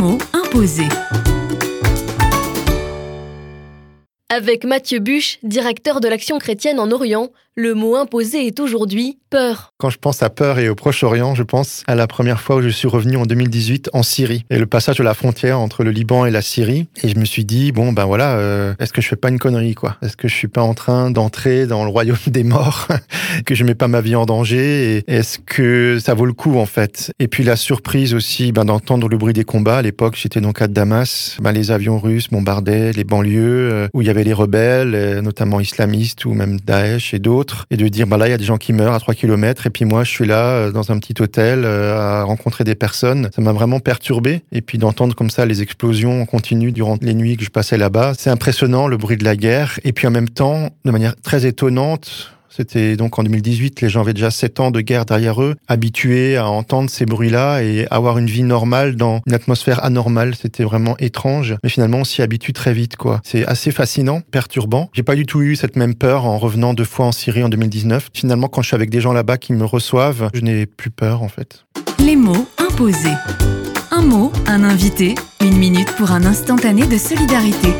mots imposés. Avec Mathieu Buche, directeur de l'Action chrétienne en Orient, le mot imposé est aujourd'hui peur. Quand je pense à peur et au Proche-Orient, je pense à la première fois où je suis revenu en 2018 en Syrie et le passage de la frontière entre le Liban et la Syrie. Et je me suis dit, bon, ben voilà, euh, est-ce que je fais pas une connerie, quoi? Est-ce que je suis pas en train d'entrer dans le royaume des morts Que je mets pas ma vie en danger? Et est-ce que ça vaut le coup, en fait? Et puis la surprise aussi ben, d'entendre le bruit des combats. À l'époque, j'étais donc à Damas. Ben, les avions russes bombardaient les banlieues euh, où il y avait les rebelles, euh, notamment islamistes ou même Daesh et d'autres et de dire, bah là, il y a des gens qui meurent à 3 km, et puis moi, je suis là, euh, dans un petit hôtel, euh, à rencontrer des personnes. Ça m'a vraiment perturbé. Et puis d'entendre comme ça les explosions en continu durant les nuits que je passais là-bas, c'est impressionnant, le bruit de la guerre. Et puis en même temps, de manière très étonnante, c'était donc en 2018, les gens avaient déjà 7 ans de guerre derrière eux, habitués à entendre ces bruits-là et avoir une vie normale dans une atmosphère anormale. C'était vraiment étrange, mais finalement on s'y habitue très vite, quoi. C'est assez fascinant, perturbant. J'ai pas du tout eu cette même peur en revenant deux fois en Syrie en 2019. Finalement, quand je suis avec des gens là-bas qui me reçoivent, je n'ai plus peur en fait. Les mots imposés. Un mot, un invité, une minute pour un instantané de solidarité.